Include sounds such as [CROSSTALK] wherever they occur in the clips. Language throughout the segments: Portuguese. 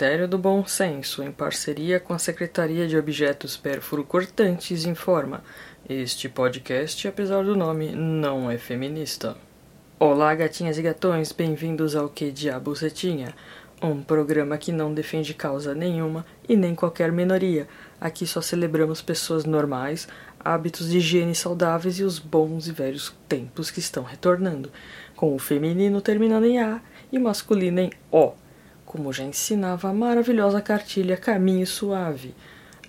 Ministério do Bom Senso, em parceria com a Secretaria de Objetos Perfuro-Cortantes, informa: este podcast, apesar do nome, não é feminista. Olá, gatinhas e gatões, bem-vindos ao Que Diabo Você Tinha? Um programa que não defende causa nenhuma e nem qualquer minoria. Aqui só celebramos pessoas normais, hábitos de higiene saudáveis e os bons e velhos tempos que estão retornando, com o feminino terminando em A e o masculino em O como já ensinava a maravilhosa cartilha Caminho Suave,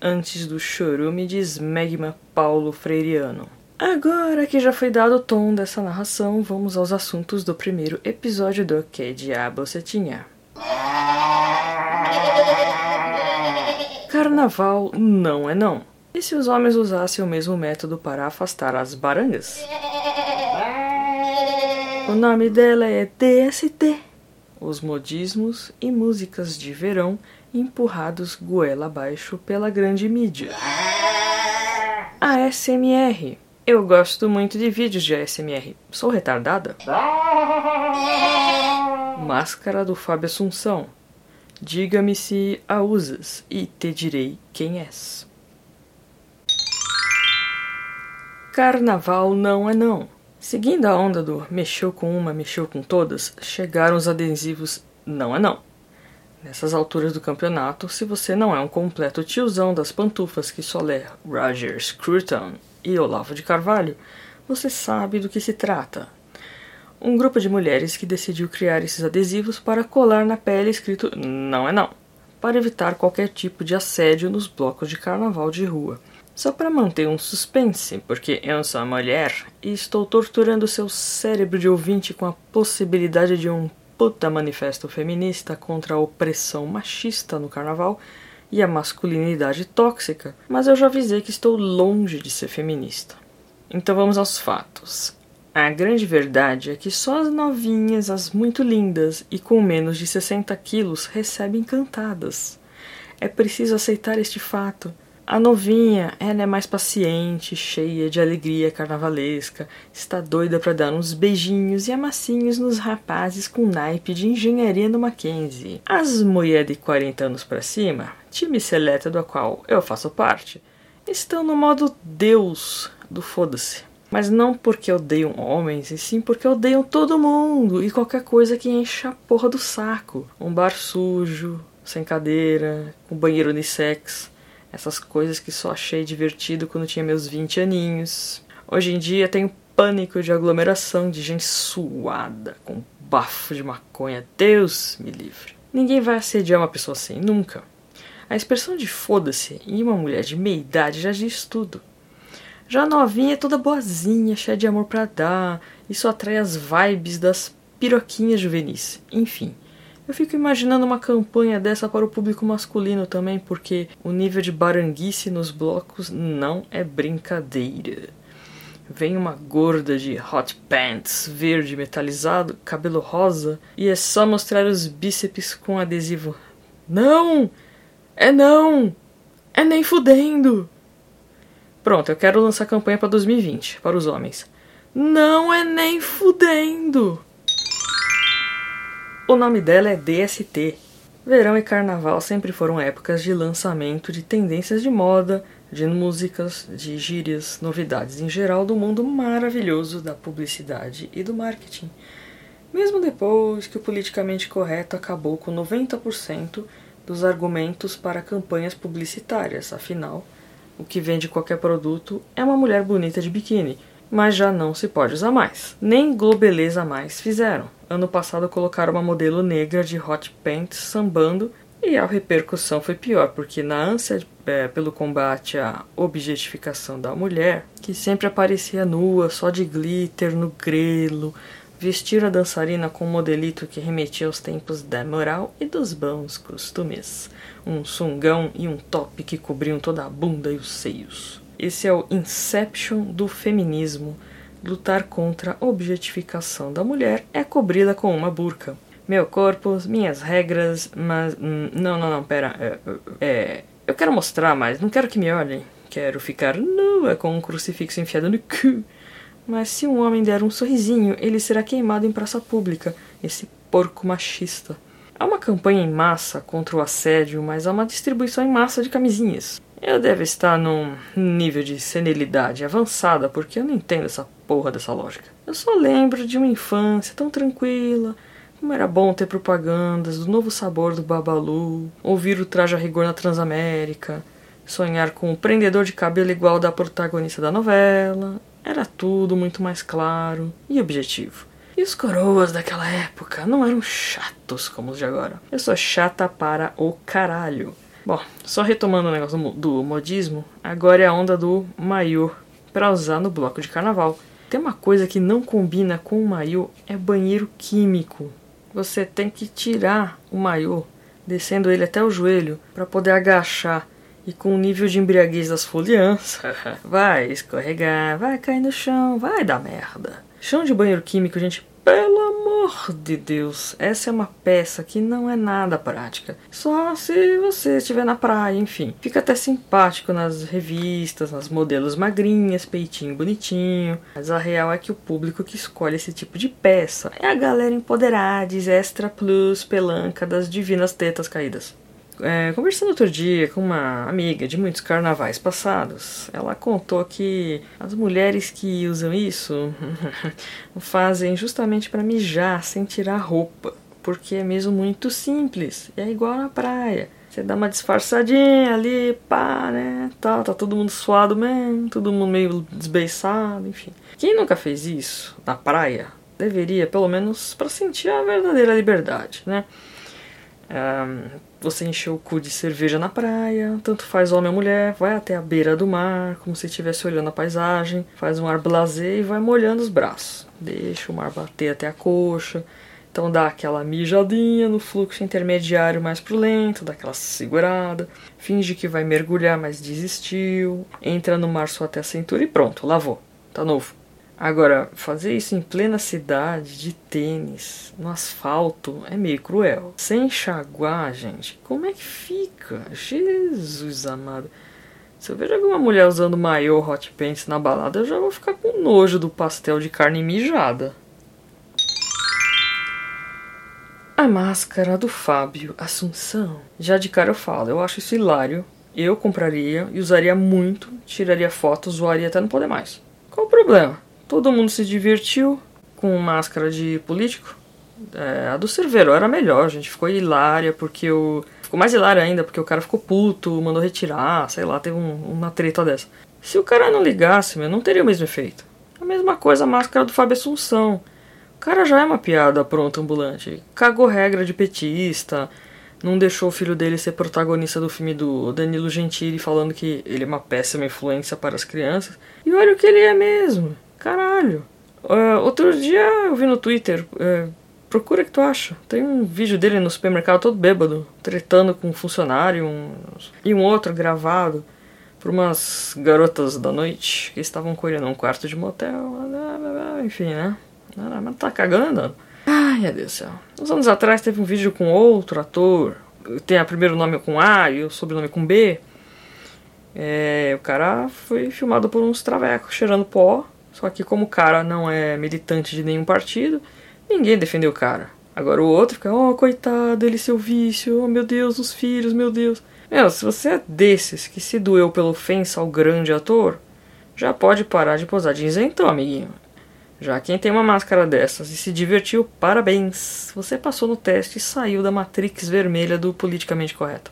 antes do chorume de Smegma Paulo Freiriano. Agora que já foi dado o tom dessa narração, vamos aos assuntos do primeiro episódio do Que Diabo Você Tinha. Carnaval não é não. E se os homens usassem o mesmo método para afastar as barangas? O nome dela é DST os modismos e músicas de verão empurrados goela abaixo pela grande mídia. ASMR. Eu gosto muito de vídeos de ASMR. Sou retardada? Máscara do Fábio Assunção. Diga-me se a usas e te direi quem és. Carnaval não é não. Seguindo a onda do mexeu com uma, mexeu com todas, chegaram os adesivos não é não. Nessas alturas do campeonato, se você não é um completo tiozão das pantufas que só lê Roger Scruton e Olavo de Carvalho, você sabe do que se trata. Um grupo de mulheres que decidiu criar esses adesivos para colar na pele escrito não é não, para evitar qualquer tipo de assédio nos blocos de carnaval de rua. Só para manter um suspense, porque eu sou mulher e estou torturando seu cérebro de ouvinte com a possibilidade de um puta manifesto feminista contra a opressão machista no carnaval e a masculinidade tóxica, mas eu já avisei que estou longe de ser feminista. Então vamos aos fatos. A grande verdade é que só as novinhas, as muito lindas e com menos de 60 quilos recebem cantadas. É preciso aceitar este fato a novinha, ela é mais paciente, cheia de alegria carnavalesca, está doida para dar uns beijinhos e amassinhos nos rapazes com naipe de engenharia no Mackenzie. As mulheres de 40 anos para cima, time seleto do qual eu faço parte, estão no modo Deus do foda-se. Mas não porque odeiam homens, e sim porque odeiam todo mundo e qualquer coisa que encha a porra do saco. Um bar sujo, sem cadeira, com banheiro unissex essas coisas que só achei divertido quando tinha meus 20 aninhos. Hoje em dia tenho pânico de aglomeração de gente suada, com bafo de maconha. Deus me livre. Ninguém vai assediar uma pessoa assim, nunca. A expressão de foda-se em uma mulher de meia idade já diz tudo. Já novinha é toda boazinha, cheia de amor para dar, isso atrai as vibes das piroquinhas juvenis. Enfim, eu fico imaginando uma campanha dessa para o público masculino também, porque o nível de baranguice nos blocos não é brincadeira. Vem uma gorda de hot pants verde metalizado, cabelo rosa, e é só mostrar os bíceps com adesivo. Não! É não! É nem fudendo! Pronto, eu quero lançar campanha para 2020, para os homens. Não é nem fudendo! O nome dela é DST. Verão e carnaval sempre foram épocas de lançamento de tendências de moda, de músicas, de gírias, novidades em geral do mundo maravilhoso da publicidade e do marketing. Mesmo depois que o politicamente correto acabou com 90% dos argumentos para campanhas publicitárias, afinal, o que vende qualquer produto é uma mulher bonita de biquíni mas já não se pode usar mais. Nem Globeleza mais fizeram. Ano passado colocaram uma modelo negra de hot pants sambando e a repercussão foi pior, porque na ânsia é, pelo combate à objetificação da mulher, que sempre aparecia nua, só de glitter no grelo, vestir a dançarina com um modelito que remetia aos tempos da moral e dos bons costumes. Um sungão e um top que cobriam toda a bunda e os seios. Esse é o Inception do feminismo. Lutar contra a objetificação da mulher é cobrida com uma burca. Meu corpo, minhas regras, mas. Hum, não, não, não, pera. É, é, eu quero mostrar, mas não quero que me olhem. Quero ficar nua com um crucifixo enfiado no cu. Mas se um homem der um sorrisinho, ele será queimado em praça pública. Esse porco machista. Há uma campanha em massa contra o assédio, mas há uma distribuição em massa de camisinhas. Eu devo estar num nível de senilidade avançada porque eu não entendo essa porra dessa lógica. Eu só lembro de uma infância tão tranquila, como era bom ter propagandas do novo sabor do Babalu, ouvir o traje a rigor na Transamérica, sonhar com um prendedor de cabelo igual da protagonista da novela. Era tudo muito mais claro e objetivo. E os coroas daquela época não eram chatos como os de agora. Eu sou chata para o caralho. Bom, só retomando o negócio do modismo, agora é a onda do maiô para usar no bloco de carnaval. Tem uma coisa que não combina com o maiô, é banheiro químico. Você tem que tirar o maiô, descendo ele até o joelho, para poder agachar e com o nível de embriaguez das foliãs, [LAUGHS] vai escorregar, vai cair no chão, vai dar merda. Chão de banheiro químico, gente, pelo amor de Deus, essa é uma peça que não é nada prática. Só se você estiver na praia, enfim. Fica até simpático nas revistas, nas modelos magrinhas, peitinho bonitinho. Mas a real é que o público que escolhe esse tipo de peça é a galera empoderada, extra plus, pelanca das divinas tetas caídas. É, conversando outro dia com uma amiga de muitos carnavais passados, ela contou que as mulheres que usam isso [LAUGHS] fazem justamente para mijar sem tirar roupa, porque é mesmo muito simples, é igual na praia. Você dá uma disfarçadinha ali, pá, né? Tá, tá todo mundo suado mesmo, todo mundo meio desbeiçado, enfim. Quem nunca fez isso na praia deveria, pelo menos, para sentir a verdadeira liberdade, né? Um, você encheu o cu de cerveja na praia, tanto faz homem ou mulher, vai até a beira do mar, como se estivesse olhando a paisagem, faz um ar blasé e vai molhando os braços. Deixa o mar bater até a coxa. Então dá aquela mijadinha no fluxo intermediário mais pro lento, dá aquela segurada, finge que vai mergulhar, mas desistiu, entra no mar só até a cintura e pronto, lavou. Tá novo. Agora, fazer isso em plena cidade, de tênis, no asfalto, é meio cruel. Sem enxaguar, gente, como é que fica? Jesus amado. Se eu vejo alguma mulher usando maiô hot pants na balada, eu já vou ficar com nojo do pastel de carne mijada. A máscara do Fábio Assunção. Já de cara eu falo, eu acho isso hilário. Eu compraria e usaria muito, tiraria fotos, zoaria até não poder mais. Qual o problema? Todo mundo se divertiu com máscara de político. É, a do Cerveiro era melhor, gente ficou hilária porque o. Ficou mais hilária ainda porque o cara ficou puto, mandou retirar, sei lá, teve um, uma treta dessa. Se o cara não ligasse, meu, não teria o mesmo efeito. A mesma coisa a máscara do Fábio Assunção. O cara já é uma piada pronto ambulante. Cagou regra de petista, não deixou o filho dele ser protagonista do filme do Danilo Gentili falando que ele é uma péssima influência para as crianças. E olha o que ele é mesmo. Caralho. Uh, outro dia eu vi no Twitter. Uh, procura que tu acha. Tem um vídeo dele no supermercado todo bêbado, tretando com um funcionário um, e um outro gravado por umas garotas da noite que estavam correndo um quarto de motel. Enfim, né? Mas tá cagando. Ai, meu Deus do céu. Uns anos atrás teve um vídeo com outro ator. Tem o primeiro nome com A e o sobrenome com B. É, o cara foi filmado por uns travecos cheirando pó só que como o cara não é militante de nenhum partido, ninguém defendeu o cara. Agora o outro fica, oh, coitado, ele seu vício, oh meu Deus, os filhos, meu Deus. Meu, se você é desses que se doeu pela ofensa ao grande ator, já pode parar de posar de isentão, amiguinho. Já quem tem uma máscara dessas e se divertiu, parabéns! Você passou no teste e saiu da matrix vermelha do politicamente correto.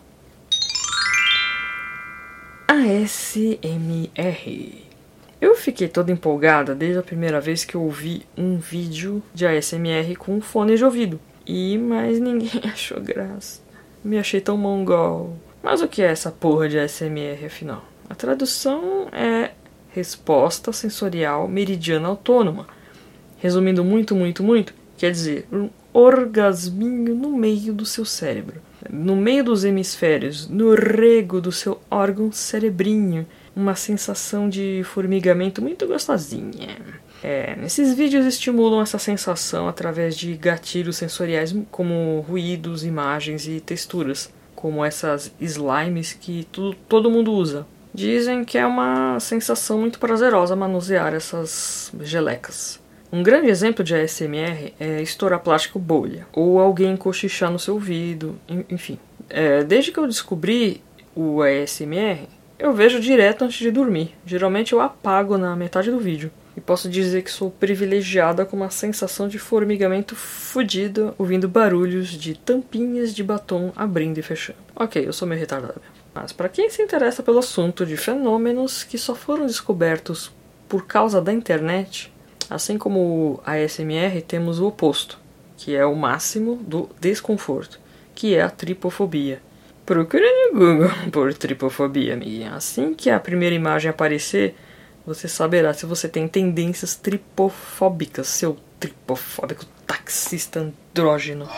ASMR eu fiquei toda empolgada desde a primeira vez que eu ouvi um vídeo de ASMR com fone de ouvido. E mais [LAUGHS] ninguém achou graça. Me achei tão mongol. Mas o que é essa porra de ASMR afinal? A tradução é resposta sensorial meridiana autônoma. Resumindo muito, muito, muito, quer dizer um orgasminho no meio do seu cérebro, no meio dos hemisférios, no rego do seu órgão cerebrinho uma sensação de formigamento muito gostosinha. É, esses vídeos estimulam essa sensação através de gatilhos sensoriais como ruídos, imagens e texturas, como essas slimes que tu, todo mundo usa. Dizem que é uma sensação muito prazerosa manusear essas gelecas. Um grande exemplo de ASMR é estourar plástico bolha, ou alguém cochichar no seu ouvido, enfim. É, desde que eu descobri o ASMR, eu vejo direto antes de dormir. Geralmente eu apago na metade do vídeo. E posso dizer que sou privilegiada com uma sensação de formigamento fodida ouvindo barulhos de tampinhas de batom abrindo e fechando. Ok, eu sou meio retardada. Mas para quem se interessa pelo assunto de fenômenos que só foram descobertos por causa da internet, assim como a ASMR, temos o oposto, que é o máximo do desconforto, que é a tripofobia. Procure no Google [LAUGHS] por tripofobia, amiguinha. Assim que a primeira imagem aparecer, você saberá se você tem tendências tripofóbicas, seu tripofóbico taxista andrógeno.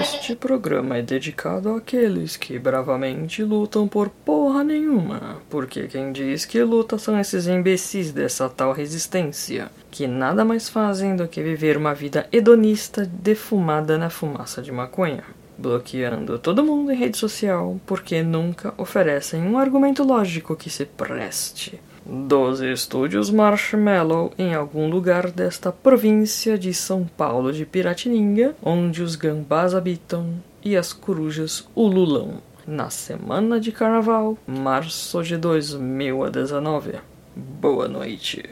Este programa é dedicado àqueles que bravamente lutam por porra nenhuma, porque quem diz que luta são esses imbecis dessa tal resistência, que nada mais fazem do que viver uma vida hedonista defumada na fumaça de maconha bloqueando todo mundo em rede social porque nunca oferecem um argumento lógico que se preste. Dos estúdios Marshmallow em algum lugar desta província de São Paulo de Piratininga, onde os gambás habitam e as corujas ululam. Na semana de carnaval, março de 2019. Boa noite.